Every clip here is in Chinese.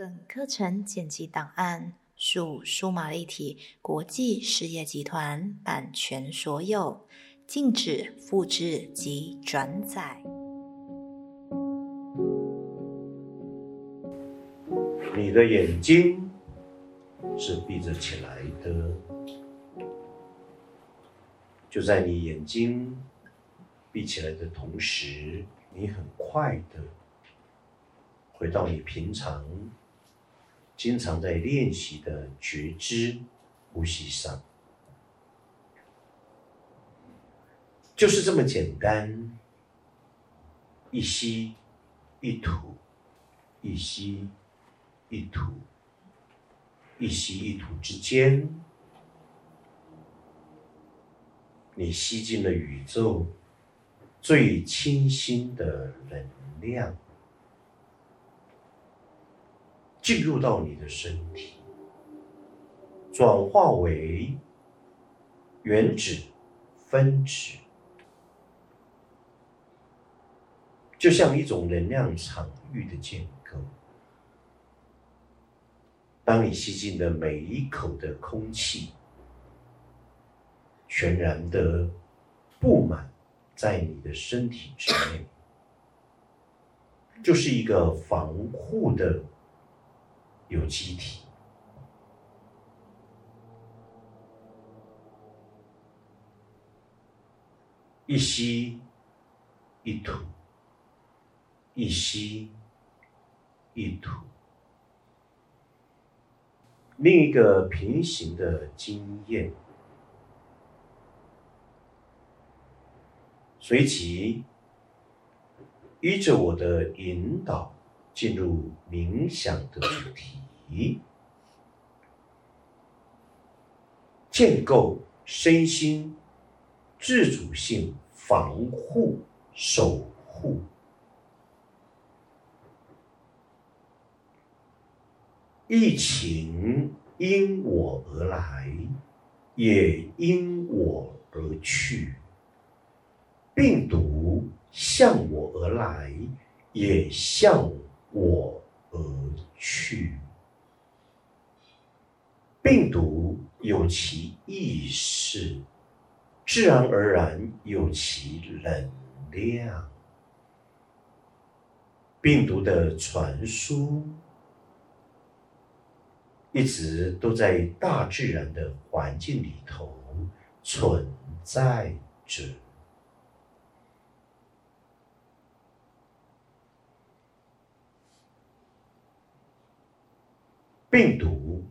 本课程剪辑档案属数码立体国际事业集团版权所有，禁止复制及转载。你的眼睛是闭着起来的，就在你眼睛闭起来的同时，你很快的回到你平常经常在练习的觉知呼吸上，就是这么简单，一吸一吐，一吸。一吐，一吸一吐之间，你吸进了宇宙最清新的能量，进入到你的身体，转化为原子、分子，就像一种能量场域的建构。当你吸进的每一口的空气，全然的布满在你的身体之内，就是一个防护的有机体。一吸一吐，一吸一吐。另一个平行的经验，随即依着我的引导进入冥想的主题，建构身心自主性防护守护。疫情因我而来，也因我而去；病毒向我而来，也向我我而去。病毒有其意识，自然而然有其能量。病毒的传输。一直都在大自然的环境里头存在着，病毒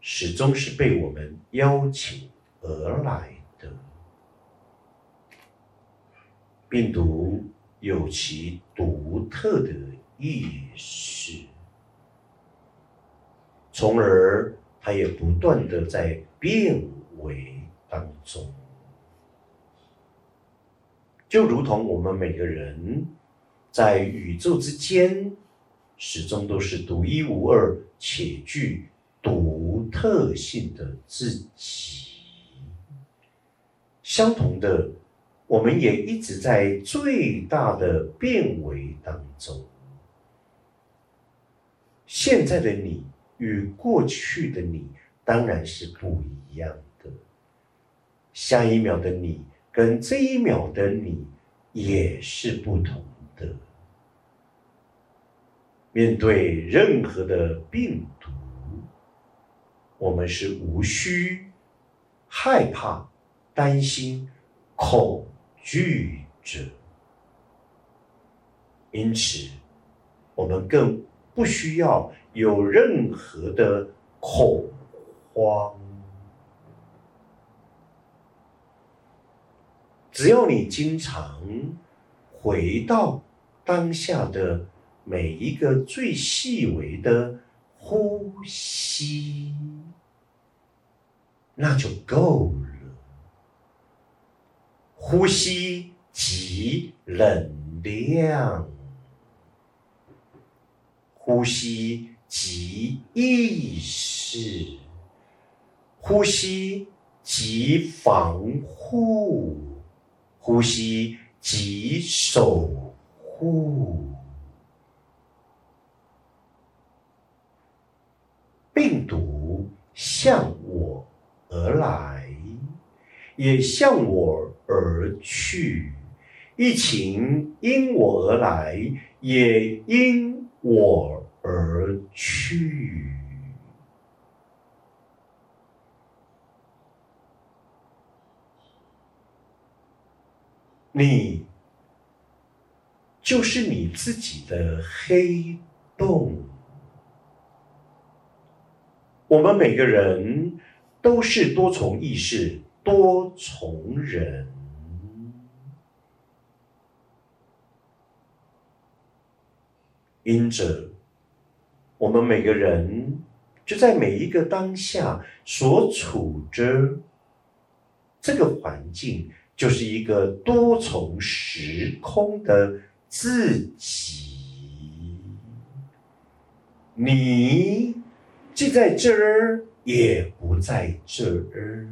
始终是被我们邀请而来的。病毒有其独特的意识。从而，它也不断的在变为当中，就如同我们每个人在宇宙之间，始终都是独一无二且具独特性的自己。相同的，我们也一直在最大的变为当中。现在的你。与过去的你当然是不一样的，下一秒的你跟这一秒的你也是不同的。面对任何的病毒，我们是无需害怕、担心、恐惧者，因此我们更不需要。有任何的恐慌，只要你经常回到当下的每一个最细微的呼吸，那就够了。呼吸即能量，呼吸。即意识，呼吸即防护，呼吸即守护。病毒向我而来，也向我而去；疫情因我而来，也因我而去。你就是你自己的黑洞。我们每个人都是多重意识、多重人，因着我们每个人就在每一个当下所处着这个环境。就是一个多重时空的自己，你既在这儿，也不在这儿。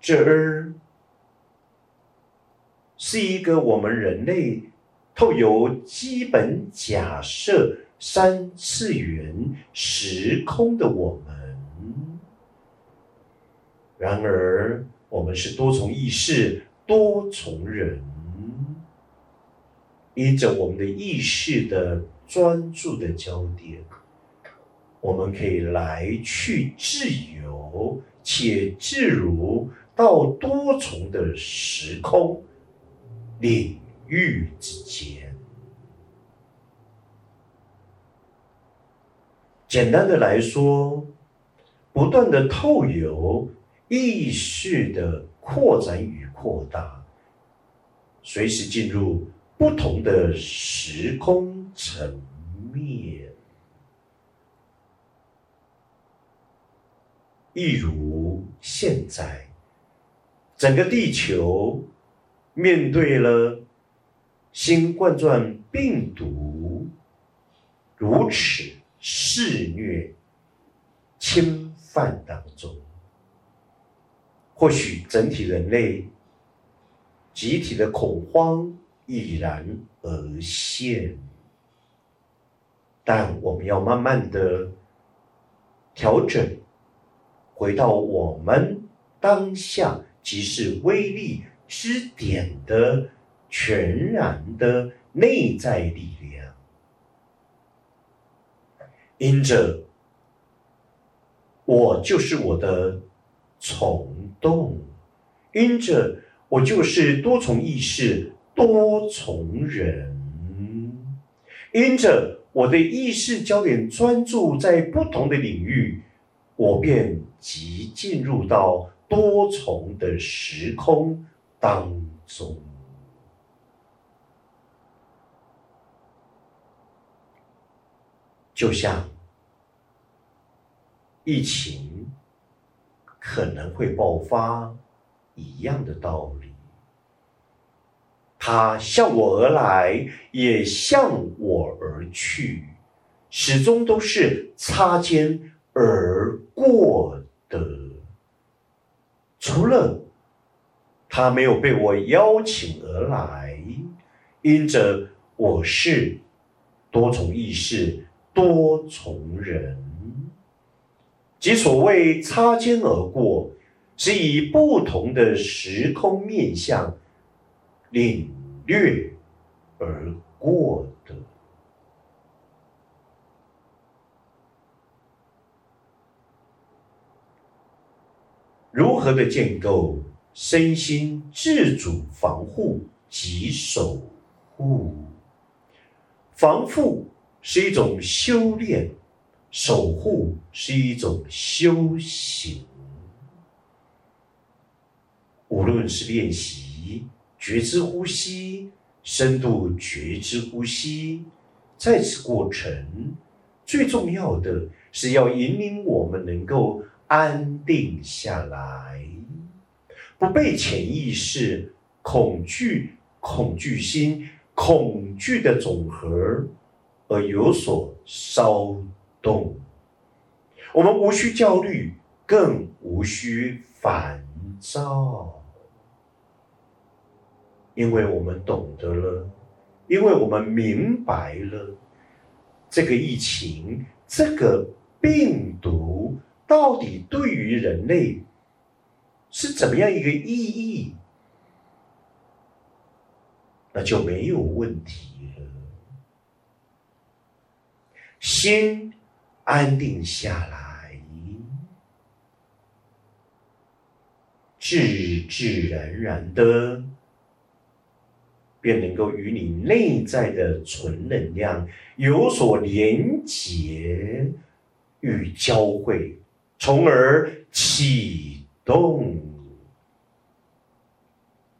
这儿是一个我们人类透由基本假设三次元时空的我们。然而，我们是多重意识、多重人，依着我们的意识的专注的焦点，我们可以来去自由且自如到多重的时空领域之间。简单的来说，不断的透由。意识的扩展与扩大，随时进入不同的时空层面。一如现在，整个地球面对了新冠状病毒如此肆虐侵犯当中。或许整体人类集体的恐慌已然而现，但我们要慢慢的调整，回到我们当下即是威力之点的全然的内在力量，因着我就是我的虫洞，因着我就是多重意识、多重人，因着我的意识焦点专注在不同的领域，我便即进入到多重的时空当中，就像疫情。可能会爆发一样的道理，他向我而来，也向我而去，始终都是擦肩而过的。除了他没有被我邀请而来，因着我是多重意识、多重人。即所谓擦肩而过，是以不同的时空面向领略而过的。如何的建构身心自主防护及守护？防护是一种修炼。守护是一种修行，无论是练习觉知呼吸、深度觉知呼吸，在此过程，最重要的是要引领我们能够安定下来，不被潜意识、恐惧、恐惧心、恐惧的总和而有所骚。动，我们无需焦虑，更无需烦躁，因为我们懂得了，因为我们明白了，这个疫情，这个病毒到底对于人类是怎么样一个意义，那就没有问题了。心安定下来，自自然然的。便能够与你内在的纯能量有所连结与交汇，从而启动，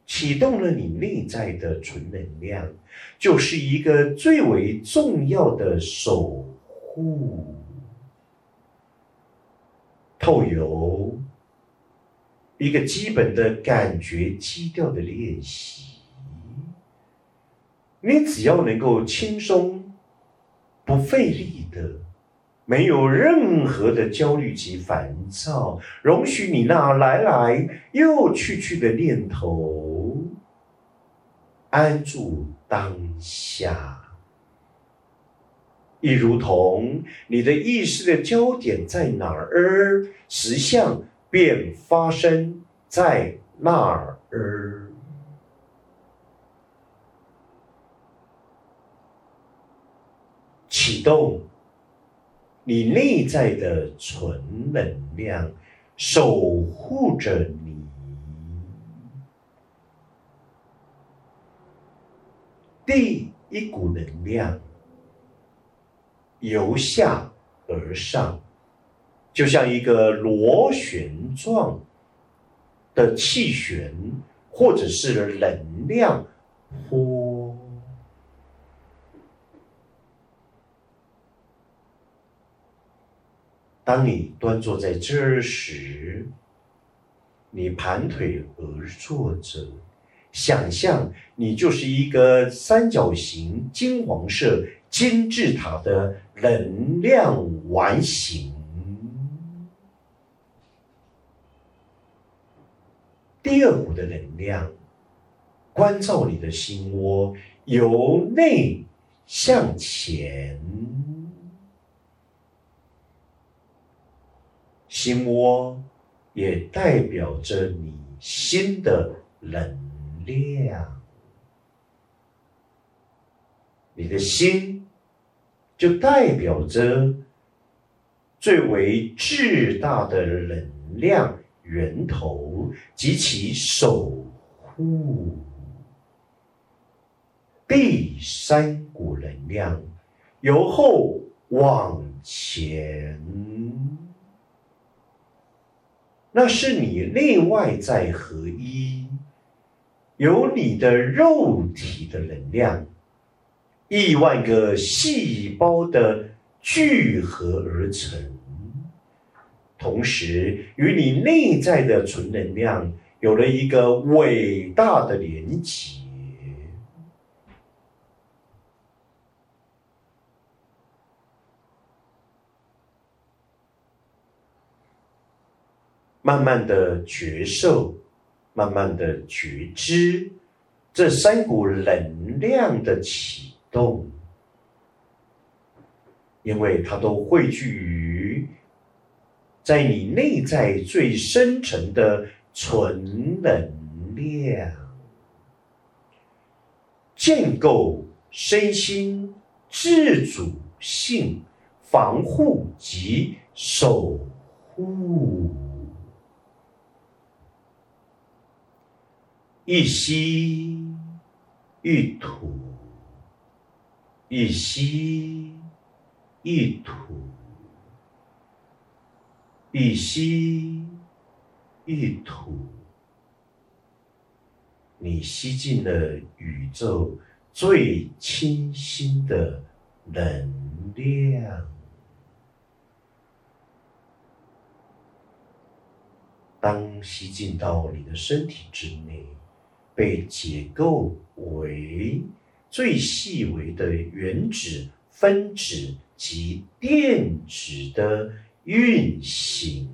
启动了你内在的纯能量，就是一个最为重要的守护，透由一个基本的感觉基调的练习。你只要能够轻松、不费力的，没有任何的焦虑及烦躁，容许你那来来又去去的念头安住当下，亦如同你的意识的焦点在哪儿，实相便发生在那儿。启动你内在的纯能量，守护着你。第一股能量由下而上，就像一个螺旋状的气旋，或者是能量波。当你端坐在这儿时，你盘腿而坐着，想象你就是一个三角形金黄色金字塔的能量完形。第二股的能量关照你的心窝，由内向前。心窝也代表着你心的能量，你的心就代表着最为巨大的能量源头及其守护。第三股能量由后往前。那是你内外在合一，由你的肉体的能量，亿万个细胞的聚合而成，同时与你内在的纯能量有了一个伟大的连接。慢慢的觉受，慢慢的觉知，这三股能量的启动，因为它都汇聚于在你内在最深层的纯能量，建构身心自主性、防护及守护。一吸一吐，一吸一吐，一吸一吐。你吸进了宇宙最清新的能量。当吸进到你的身体之内。被解构为最细微的原子、分子及电子的运行。